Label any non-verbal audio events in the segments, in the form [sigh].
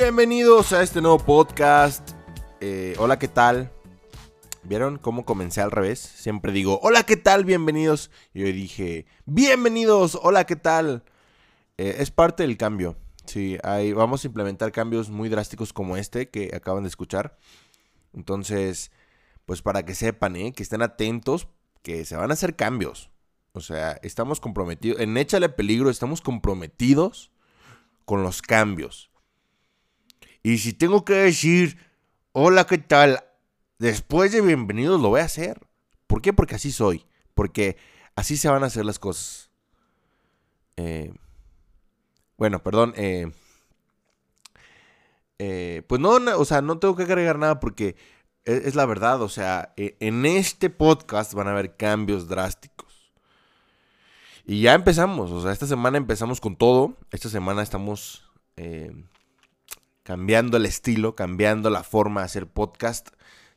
Bienvenidos a este nuevo podcast. Eh, hola, ¿qué tal? ¿Vieron cómo comencé al revés? Siempre digo, hola, ¿qué tal? Bienvenidos. Y hoy dije, bienvenidos, hola, ¿qué tal? Eh, es parte del cambio. Sí, ahí vamos a implementar cambios muy drásticos como este que acaban de escuchar. Entonces, pues para que sepan, ¿eh? que estén atentos, que se van a hacer cambios. O sea, estamos comprometidos, en Échale Peligro estamos comprometidos con los cambios. Y si tengo que decir, hola, ¿qué tal? Después de bienvenidos lo voy a hacer. ¿Por qué? Porque así soy. Porque así se van a hacer las cosas. Eh, bueno, perdón. Eh, eh, pues no, o sea, no tengo que agregar nada porque es, es, la verdad. O sea, e, en este podcast van a haber cambios drásticos. Y ya empezamos. O sea, esta semana empezamos con todo. Esta semana estamos cambiando el estilo, cambiando la forma de hacer podcast.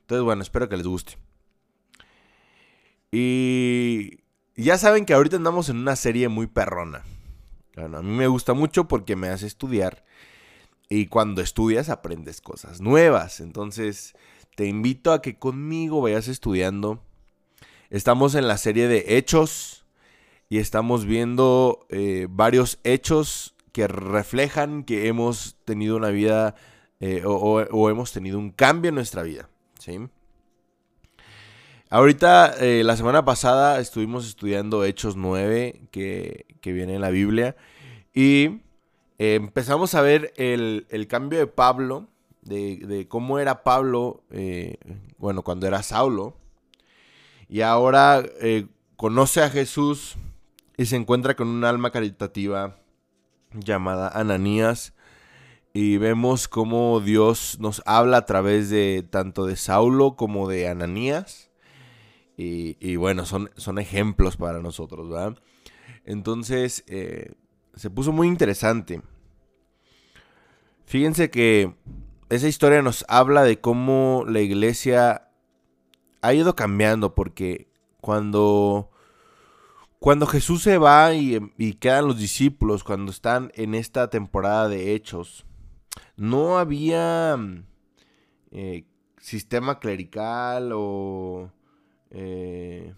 Entonces, bueno, espero que les guste. Y ya saben que ahorita andamos en una serie muy perrona. Bueno, a mí me gusta mucho porque me hace estudiar. Y cuando estudias aprendes cosas nuevas. Entonces, te invito a que conmigo vayas estudiando. Estamos en la serie de hechos. Y estamos viendo eh, varios hechos que reflejan que hemos tenido una vida eh, o, hemos tenido un cambio en nuestra vida. ¿sí? Ahorita, eh, la semana pasada estuvimos estudiando Hechos 9, que, que viene en la Biblia, y eh, empezamos a ver el, el, cambio de Pablo, de, de cómo era Pablo, bueno, cuando era Saulo, y ahora conoce a Jesús y se encuentra con un alma caritativa llamada Ananías, y vemos cómo Dios nos habla a través de tanto de Saulo como de Ananías. Y, bueno, son, son, ejemplos para nosotros, ¿verdad? Entonces, eh, se puso muy interesante. Fíjense que esa historia nos habla de cómo la iglesia ha ido cambiando, porque cuando, cuando Jesús se va y, quedan los discípulos, cuando están en esta temporada de hechos, no había eh, sistema clerical o eh,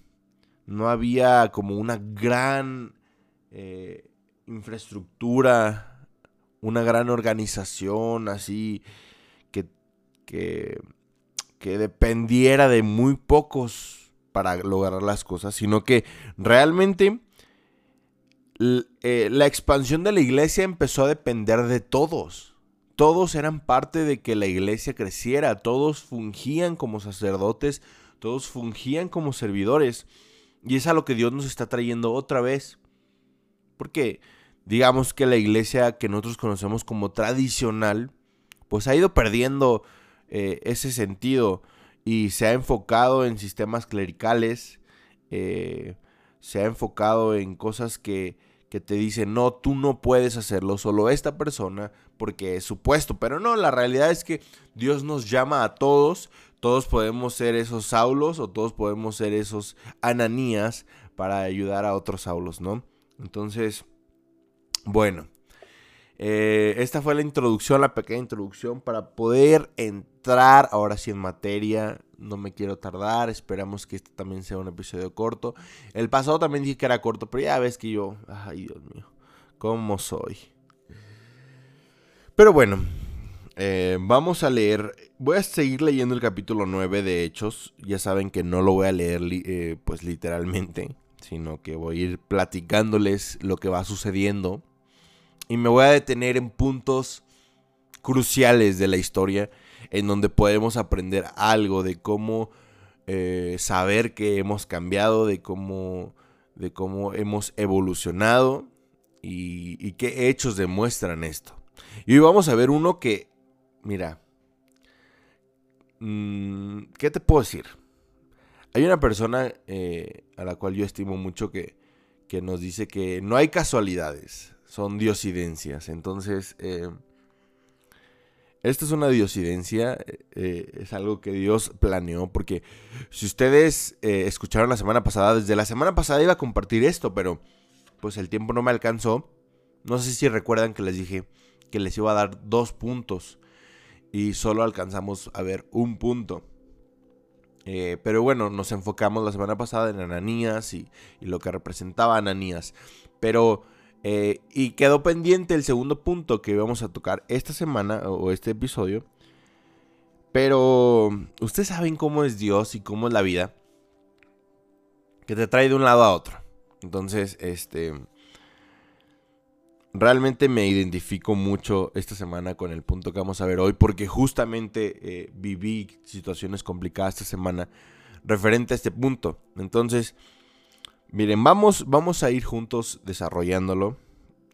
no había como una gran eh, infraestructura, una gran organización así que, que dependiera de muy pocos para lograr las cosas, sino que realmente la expansión de la iglesia empezó a depender de todos todos eran parte de que la iglesia creciera, todos fungían como sacerdotes, todos fungían como servidores. Y es a lo que Dios nos está trayendo otra vez. Porque digamos que la iglesia que nosotros conocemos como tradicional, pues ha ido perdiendo eh, ese sentido y se ha enfocado en sistemas clericales, eh, se ha enfocado en cosas que que te dice, no, tú no puedes hacerlo, solo esta persona, porque es supuesto. Pero no, la realidad es que Dios nos llama a todos, todos podemos ser esos Saulos o todos podemos ser esos Ananías para ayudar a otros Saulos, ¿no? Entonces, bueno, eh, esta fue la introducción, la pequeña introducción para poder ahora sí en materia no me quiero tardar, esperamos que este también sea un episodio corto. El pasado también dije que era corto, pero ya ves que yo, ay Dios mío, ¿cómo soy? Pero bueno, eh, vamos a leer, voy a seguir leyendo el capítulo 9 de Hechos, ya saben que no lo voy a leer eh, pues literalmente, sino que voy a ir platicándoles lo que va sucediendo y me voy a detener en puntos cruciales de la historia en donde podemos aprender algo de cómo eh, saber que hemos cambiado, de cómo, de cómo hemos evolucionado y, qué hechos demuestran esto. Y hoy vamos a ver uno que, mira, mm, ¿qué te puedo decir? Hay una persona eh, a la cual yo estimo mucho que, que, nos dice que no hay casualidades, son diosidencias. Entonces, eh, esto es una diosidencia, eh, es algo que Dios planeó, porque si ustedes eh, escucharon la semana pasada, desde la semana pasada iba a compartir esto, pero pues el tiempo no me alcanzó. No sé si recuerdan que les dije que les iba a dar dos puntos y solo alcanzamos a ver un punto. Eh, pero bueno, nos enfocamos la semana pasada en Ananías y, lo que representaba Ananías. Pero, eh, y quedó pendiente el segundo punto que vamos a tocar esta semana o este episodio. Pero, ustedes saben cómo es Dios y cómo es la vida. Que te trae de un lado a otro. Entonces, este realmente me identifico mucho esta semana con el punto que vamos a ver hoy, porque justamente eh, viví situaciones complicadas esta semana referente a este punto. Entonces, miren, vamos, vamos a ir juntos desarrollándolo.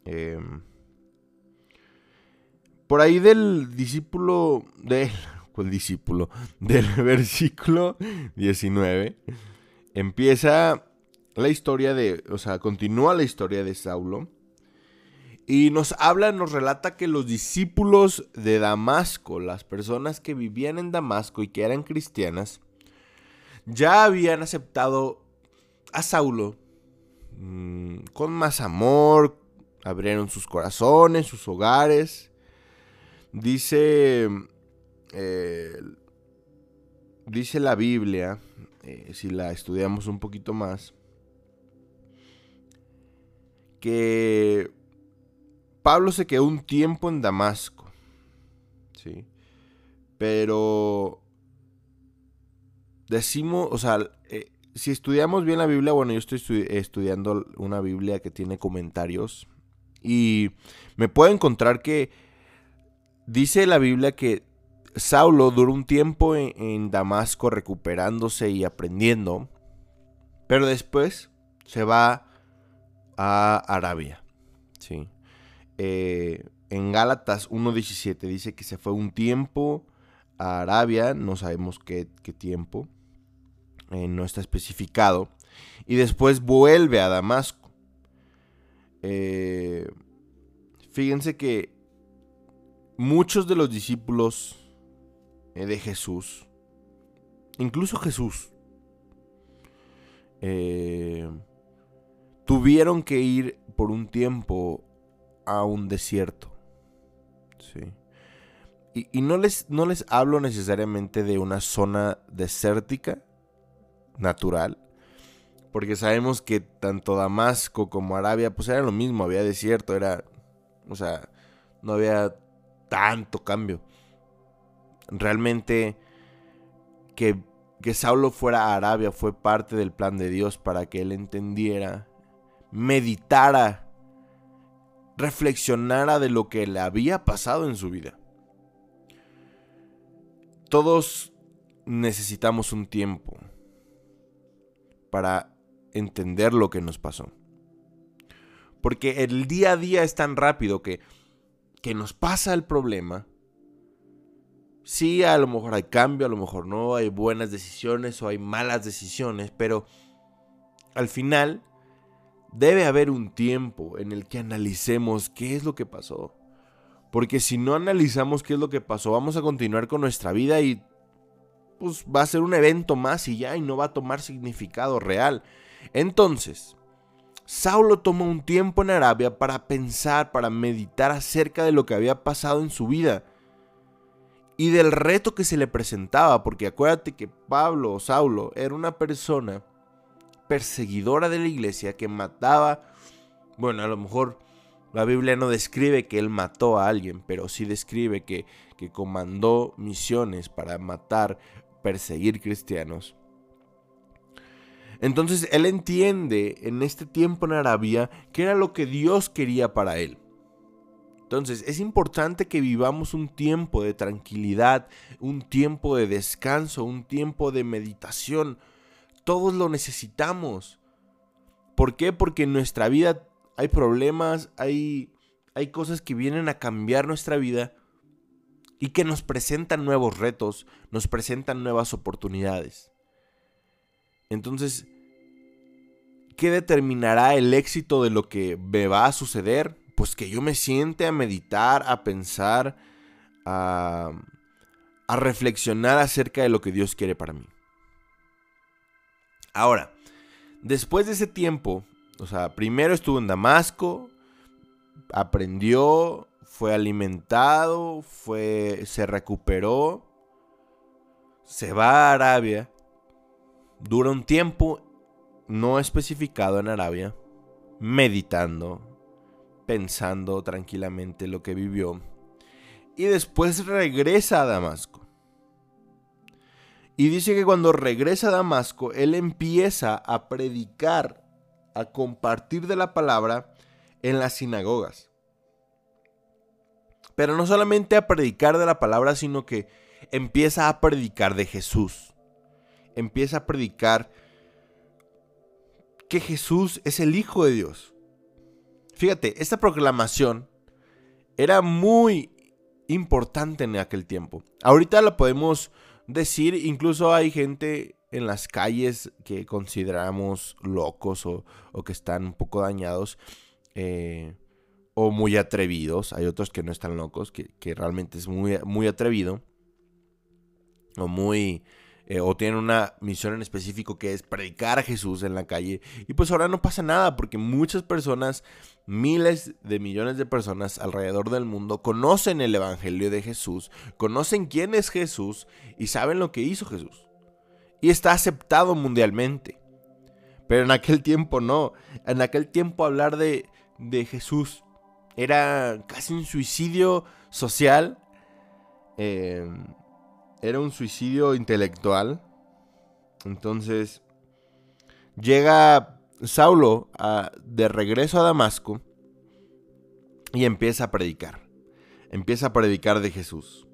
Em, por ahí del discípulo, del, el discípulo, [laughs] del versículo 19, empieza la historia de, o sea, continúa la historia de Saulo y nos habla, nos relata que los discípulos de Damasco, las personas que vivían en Damasco y que eran cristianas, ya habían aceptado a Saulo mm, con más amor, abrieron sus corazones, sus hogares. Dice, eh, dice la Biblia, eh, si la estudiamos un poquito más, que Pablo se quedó un tiempo en Damasco. Sí. Pero decimos, o sea, eh, si estudiamos bien la Biblia, bueno, yo estoy estudiando una Biblia que tiene comentarios y me puedo encontrar que dice la Biblia que Saulo duró un tiempo en, en Damasco recuperándose y aprendiendo, pero después se va a Arabia, ¿sí? Eh, en Gálatas 1.17 dice que se fue un tiempo a Arabia, no sabemos qué, tiempo, eh, no está especificado, y después vuelve a Damasco. Eh, fíjense que muchos de los discípulos de Jesús, incluso Jesús, tuvieron que ir por un tiempo a un desierto. Sí. Y, no, les, no les hablo necesariamente de una zona desértica, natural, porque sabemos que tanto Damasco como Arabia, pues era lo mismo, había desierto, era, o sea, no había tanto cambio. Realmente que, que Saulo fuera a Arabia fue parte del plan de Dios para que él entendiera, meditara reflexionara de lo que le había pasado en su vida. Todos necesitamos un tiempo para entender lo que nos pasó. Porque el día a día es tan rápido que, que nos pasa el problema. Sí, a lo mejor hay cambio, a lo mejor no, hay buenas decisiones o hay malas decisiones, pero al final debe haber un tiempo en el que analicemos qué es lo que pasó. Porque si no analizamos qué es lo que pasó, vamos a continuar con nuestra vida y pues va a ser un evento más y ya y no va a tomar significado real. Entonces, Saulo tomó un tiempo en Arabia para pensar, para meditar acerca de lo que había pasado en su vida y del reto que se le presentaba, porque acuérdate que Pablo o Saulo era una persona perseguidora de la iglesia que mataba, bueno, a lo mejor la Biblia no describe que él mató a alguien, pero sí describe que, que comandó misiones para matar, perseguir cristianos. Entonces él entiende en este tiempo en Arabia que era lo que Dios quería para él. Entonces es importante que vivamos un tiempo de tranquilidad, un tiempo de descanso, un tiempo de meditación, todos lo necesitamos. ¿Por qué? Porque en nuestra vida hay problemas, hay, hay cosas que vienen a cambiar nuestra vida y que nos presentan nuevos retos, nos presentan nuevas oportunidades. Entonces, ¿qué determinará el éxito de lo que me va a suceder? Pues que yo me siente a meditar, a pensar, a, a reflexionar acerca de lo que Dios quiere para mí. Ahora, después de ese tiempo, o sea, primero estuvo en Damasco, aprendió, fue alimentado, fue, se recuperó, se va a Arabia, dura un tiempo no especificado en Arabia, meditando, pensando tranquilamente lo que vivió, y después regresa a Damasco. Y dice que cuando regresa a Damasco, él empieza a predicar, a compartir de la palabra en las sinagogas. Pero no solamente a predicar de la palabra, sino que empieza a predicar de Jesús. Empieza a predicar que Jesús es el Hijo de Dios. Fíjate, esta proclamación era muy importante en aquel tiempo. Ahorita la podemos decir, incluso hay gente en las calles que consideramos locos o, que están un poco dañados eh, o muy atrevidos. Hay otros que no están locos, que, que realmente es muy, muy atrevido o muy eh, o tienen una misión en específico que es predicar a Jesús en la calle. Y pues ahora no pasa nada porque muchas personas, miles de millones de personas alrededor del mundo conocen el Evangelio de Jesús, conocen quién es Jesús y saben lo que hizo Jesús. Y está aceptado mundialmente. Pero en aquel tiempo no. En aquel tiempo hablar de, de Jesús era casi un suicidio social. Eh, era un suicidio intelectual. Entonces, llega Saulo de regreso a Damasco y empieza a predicar. Empieza a predicar de Jesús.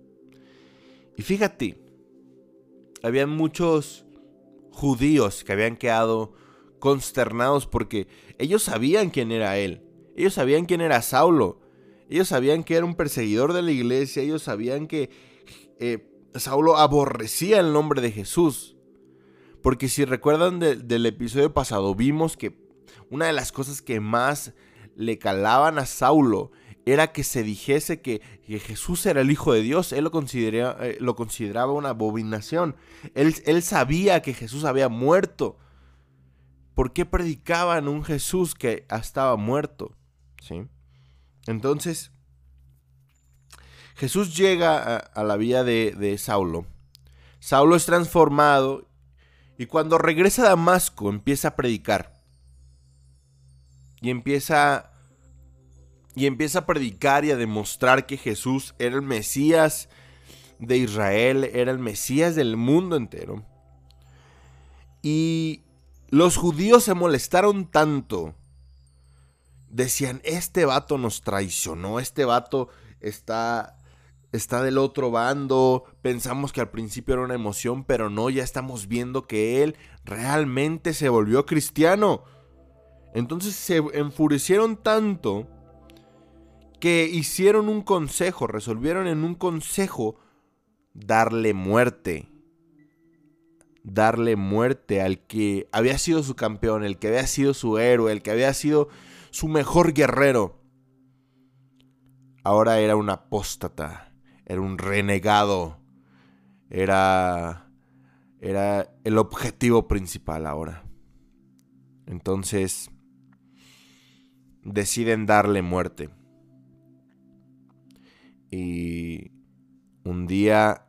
Y fíjate, habían muchos judíos que habían quedado consternados porque ellos sabían quién era él. Ellos sabían quién era Saulo. Ellos sabían que era un perseguidor de la iglesia. Ellos sabían que eh, Saulo aborrecía el nombre de Jesús. Porque si recuerdan del episodio pasado, vimos que una de las cosas que más le calaban a Saulo era que se dijese que, Jesús era el Hijo de Dios. Él lo, consideraba, eh, lo consideraba una abominación. Él, él, sabía que Jesús había muerto. ¿Por qué predicaban un Jesús que estaba muerto? ¿Sí? Entonces, Jesús llega a, la vida de, Saulo. Saulo es transformado y cuando regresa a Damasco empieza a predicar. Y empieza y empieza a predicar y a demostrar que Jesús era el Mesías de Israel, era el Mesías del mundo entero. Y los judíos se molestaron tanto. Decían, este vato nos traicionó, este vato está está del otro bando, pensamos que al principio era una emoción, pero no, ya estamos viendo que él realmente se volvió cristiano. Entonces se enfurecieron tanto que hicieron un consejo, resolvieron en un consejo darle muerte. Darle muerte al que había sido su campeón, el que había sido su héroe, el que había sido su mejor guerrero. Ahora era un apóstata era un renegado, era, era el objetivo principal ahora. Entonces, deciden darle muerte. Y un día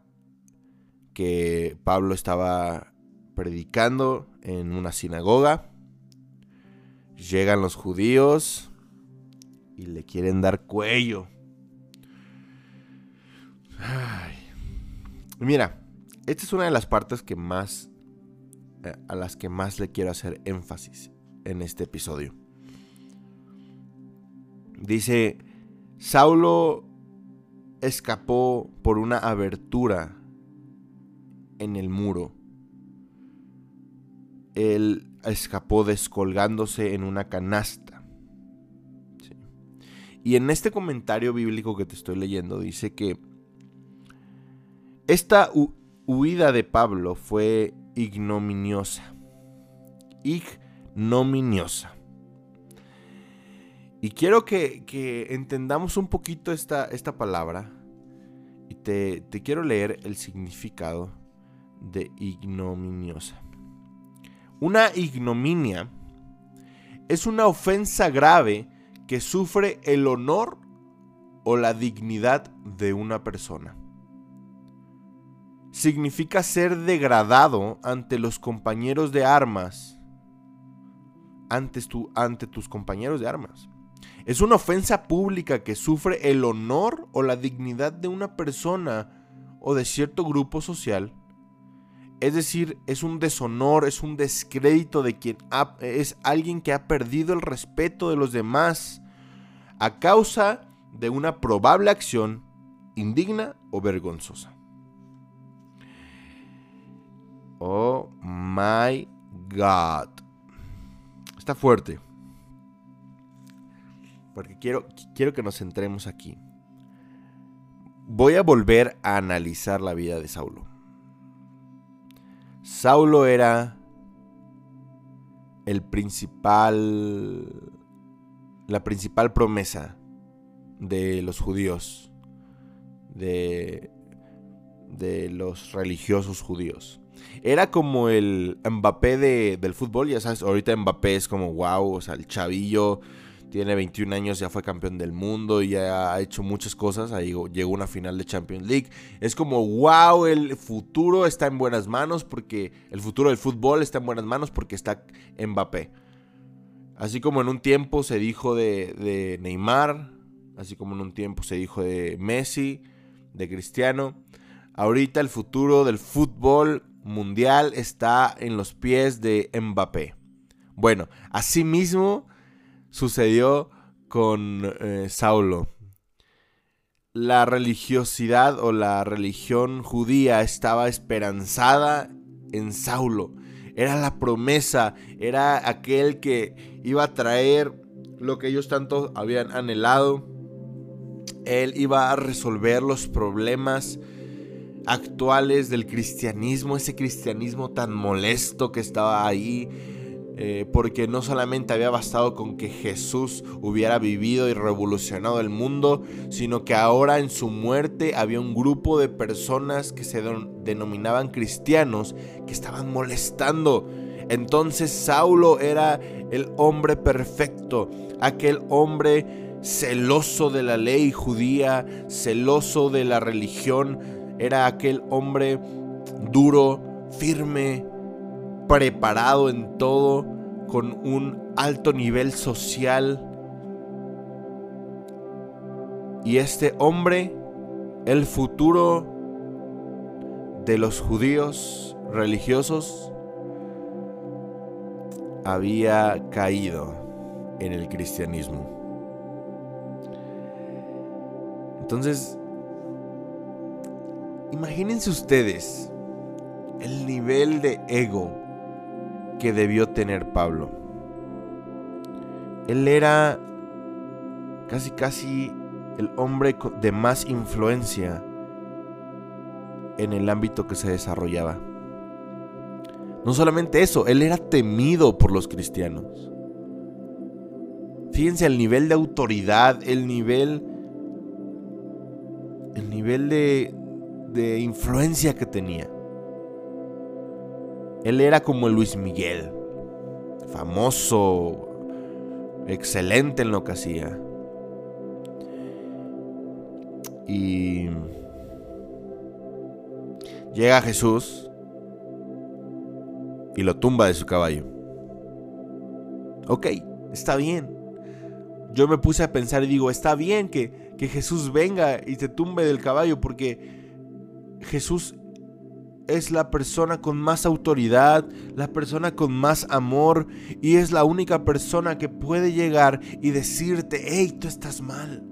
que Pablo estaba predicando en una sinagoga, llegan los judíos y le quieren dar cuello. Mira, esta es una de las partes que más eh, a las que más le quiero hacer énfasis en este episodio. Dice, Saulo escapó por una abertura en el muro. Él escapó descolgándose en una canasta. Y en este comentario bíblico que te estoy leyendo dice que esta huida de Pablo fue ignominiosa. Ignominiosa. Y quiero que, entendamos un poquito esta, esta palabra. Y te, te quiero leer el significado de ignominiosa. Una ignominia es una ofensa grave que sufre el honor o la dignidad de una persona. Significa ser degradado ante los compañeros de armas, ante, tus compañeros de armas. Es una ofensa pública que sufre el honor o la dignidad de una persona o de cierto grupo social. Es decir, es un deshonor, es un descrédito de quien es alguien que ha perdido el respeto de los demás a causa de una probable acción indigna o vergonzosa. Oh my God. Está fuerte. Porque quiero, quiero que nos centremos aquí. Voy a volver a analizar la vida de Saulo. Saulo era el principal, la principal promesa de los judíos, de, de los religiosos judíos. Era como el Mbappé del fútbol, ya sabes, ahorita Mbappé es como wow, o sea, el chavillo tiene 21 años, ya fue campeón del mundo y ya ha hecho muchas cosas. Ahí llegó una final de Champions League. Es como, wow, el futuro está en buenas manos porque el futuro del fútbol está en buenas manos porque está Mbappé. Así como en un tiempo se dijo de, de Neymar, así como en un tiempo se dijo de Messi, de Cristiano. Ahorita el futuro del fútbol mundial está en los pies de Mbappé. Bueno, asimismo sucedió con eh, Saulo. La religiosidad o la religión judía estaba esperanzada en Saulo. Era la promesa, era aquel que iba a traer lo que ellos tanto habían anhelado. Él iba a resolver los problemas actuales del cristianismo, ese cristianismo tan molesto que estaba ahí, eh, porque no solamente había bastado con que Jesús hubiera vivido y revolucionado el mundo, sino que ahora en su muerte había un grupo de personas que se denominaban cristianos que estaban molestando. Entonces Saulo era el hombre perfecto, aquel hombre celoso de la ley judía, celoso de la religión, era aquel hombre duro, firme, preparado en todo, con un alto nivel social. Y este hombre, el futuro de los judíos religiosos, había caído en el cristianismo. Entonces, imagínense ustedes el nivel de ego que debió tener Pablo. Él era casi casi el hombre de más influencia en el ámbito que se desarrollaba. No solamente eso, él era temido por los cristianos. Fíjense el nivel de autoridad, el nivel el nivel de de influencia que tenía. Él era como Luis Miguel, famoso, excelente en lo que hacía. Y llega Jesús y lo tumba de su caballo. Ok, está bien. Yo me puse a pensar y digo, está bien que, que Jesús venga y te tumbe del caballo porque Jesús es la persona con más autoridad, la persona con más amor y es la única persona que puede llegar y decirte, hey, tú estás mal.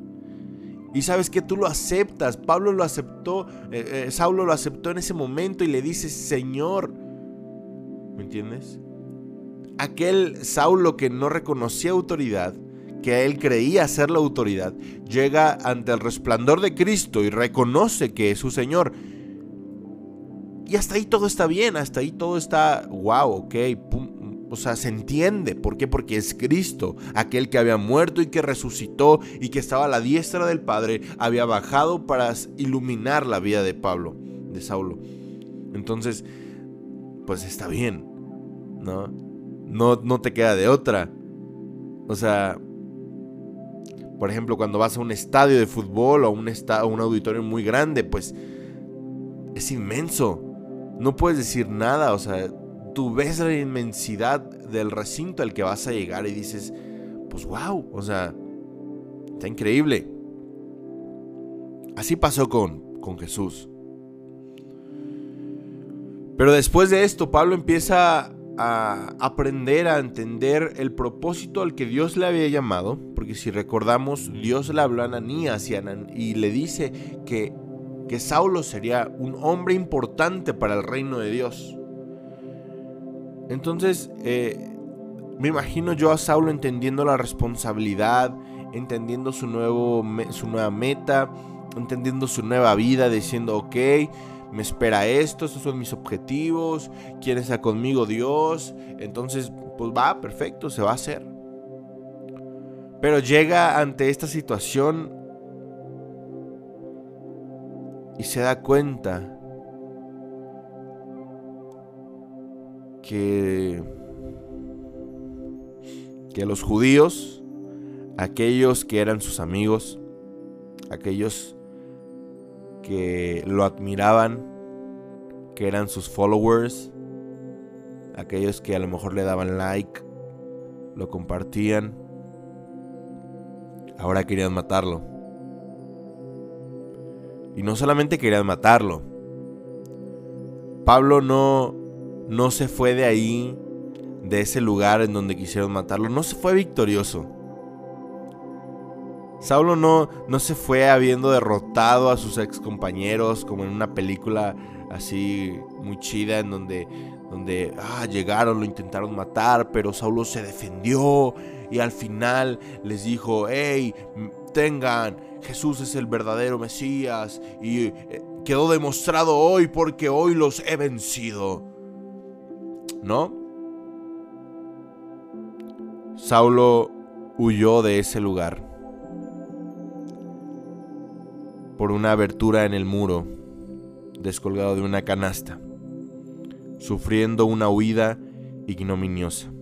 Y sabes que tú lo aceptas. Pablo lo aceptó, eh, eh, Saulo lo aceptó en ese momento y le dice, Señor. ¿Me entiendes? Aquel Saulo que no reconocía autoridad, que él creía ser la autoridad, llega ante el resplandor de Cristo y reconoce que es su Señor y hasta ahí todo está bien, hasta ahí todo está, wow, ok, o sea, se entiende. ¿Por qué? Porque es Cristo, aquel que había muerto y que resucitó y que estaba a la diestra del Padre, había bajado para iluminar la vida de Pablo, de Saulo. Entonces, pues está bien, ¿no? No, no te queda de otra. O sea, Por ejemplo, cuando vas a un estadio de fútbol o a un, un auditorio muy grande, pues es inmenso. No puedes decir nada, o sea, tú ves la inmensidad del recinto al que vas a llegar y dices, pues wow, o sea, está increíble. Así pasó con, con Jesús. Pero después de esto, Pablo empieza a aprender a entender el propósito al que Dios le había llamado, porque si recordamos, Dios le habló a Ananías y, le dice que, Saulo sería un hombre importante para el reino de Dios. Entonces, eh, me imagino yo a Saulo entendiendo la responsabilidad, entendiendo su, nuevo, su nueva meta, entendiendo su nueva vida, diciendo, ok, me espera esto, estos son mis objetivos, quién está conmigo Dios, entonces pues va, perfecto, se va a hacer. Pero llega ante esta situación y se da cuenta que que los judíos, aquellos que eran sus amigos, aquellos que lo admiraban, que eran sus followers, aquellos que a lo mejor le daban like, lo compartían, ahora querían matarlo. Y no solamente querían matarlo. Pablo no no se fue de ahí, de ese lugar en donde quisieron matarlo, no se fue victorioso. Saulo no, no se fue habiendo derrotado a sus ex compañeros como en una película así muy chida en donde, donde ah, llegaron, lo intentaron matar, pero Saulo se defendió y al final les dijo, hey, tengan, Jesús es el verdadero Mesías y eh, quedó demostrado hoy porque hoy los he vencido. ¿No? Saulo huyó de ese lugar por una abertura en el muro, descolgado de una canasta, sufriendo una huida ignominiosa.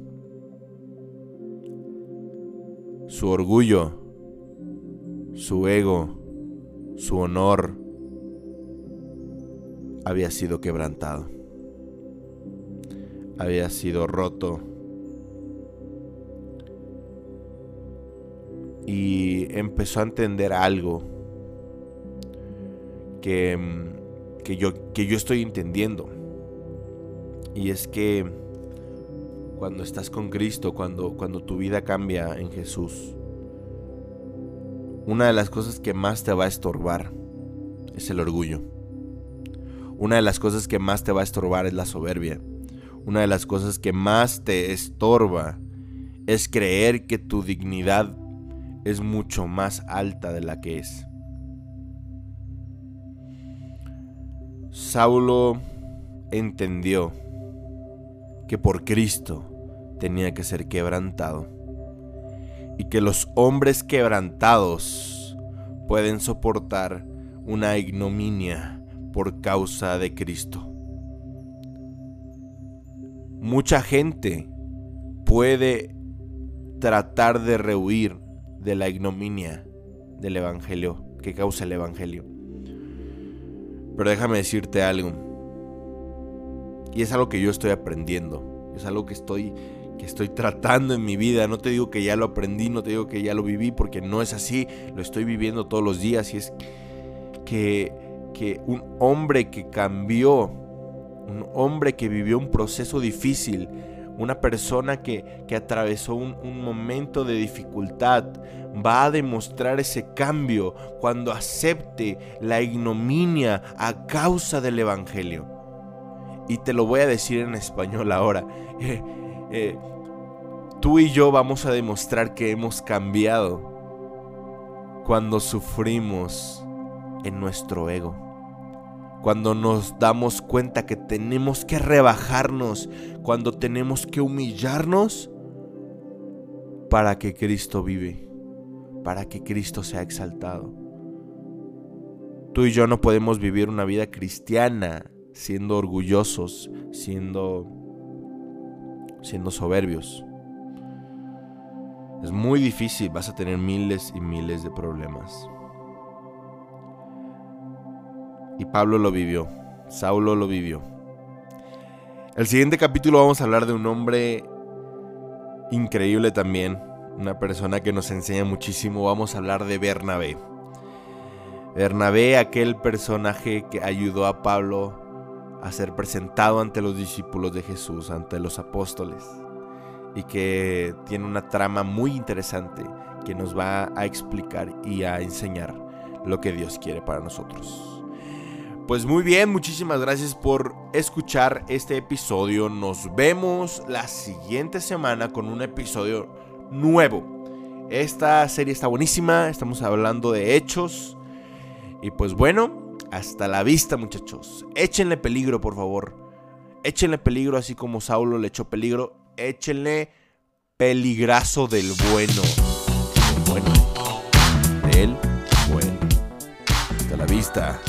Su orgullo, su ego, su honor había sido quebrantado, había sido roto y empezó a entender algo que, mm, que, yo, que yo estoy entendiendo. Y es que cuando estás con Cristo, cuando, cuando tu vida cambia en Jesús, una de las cosas que más te va a estorbar es el orgullo. Una de las cosas que más te va a estorbar es la soberbia. Una de las cosas que más te estorba es creer que tu dignidad es mucho más alta de la que es. Saulo entendió que por Cristo tenía que ser quebrantado y que los hombres quebrantados pueden soportar una ignominia por causa de Cristo. Mucha gente puede tratar de rehuir de la ignominia del Evangelio, que causa el Evangelio. Pero déjame decirte algo. Y es algo que yo estoy aprendiendo. Es algo que estoy, que estoy tratando en mi vida. No te digo que ya lo aprendí, no te digo que ya lo viví, porque no es así. Lo estoy viviendo todos los días. Y es que, que un hombre que cambió, un hombre que vivió un proceso difícil, una persona que, atravesó un, un, momento de dificultad va a demostrar ese cambio cuando acepte la ignominia a causa del Evangelio. Y te lo voy a decir en español ahora. [laughs] Eh, eh, tú y yo vamos a demostrar que hemos cambiado cuando sufrimos en nuestro ego cuando nos damos cuenta que tenemos que rebajarnos, cuando tenemos que humillarnos para que Cristo vive, para que Cristo sea exaltado. Tú y yo no podemos vivir una vida cristiana siendo orgullosos, siendo siendo soberbios. Es muy difícil, vas a tener miles y miles de problemas. Y Pablo lo vivió, Saulo lo vivió. El siguiente capítulo vamos a hablar de un hombre increíble también, una persona que nos enseña muchísimo. Vamos a hablar de Bernabé. Bernabé, aquel personaje que ayudó a Pablo a ser presentado ante los discípulos de Jesús, ante los apóstoles, y que tiene una trama muy interesante que nos va a explicar y a enseñar lo que Dios quiere para nosotros. Pues muy bien, muchísimas gracias por escuchar este episodio. Nos vemos la siguiente semana con un episodio nuevo. Esta serie está buenísima, estamos hablando de hechos. Y pues bueno, hasta la vista muchachos. Échenle peligro, por favor. Échenle peligro así como Saulo le echó peligro. Échenle peligrazo del bueno. Bueno. Del bueno. Hasta la vista.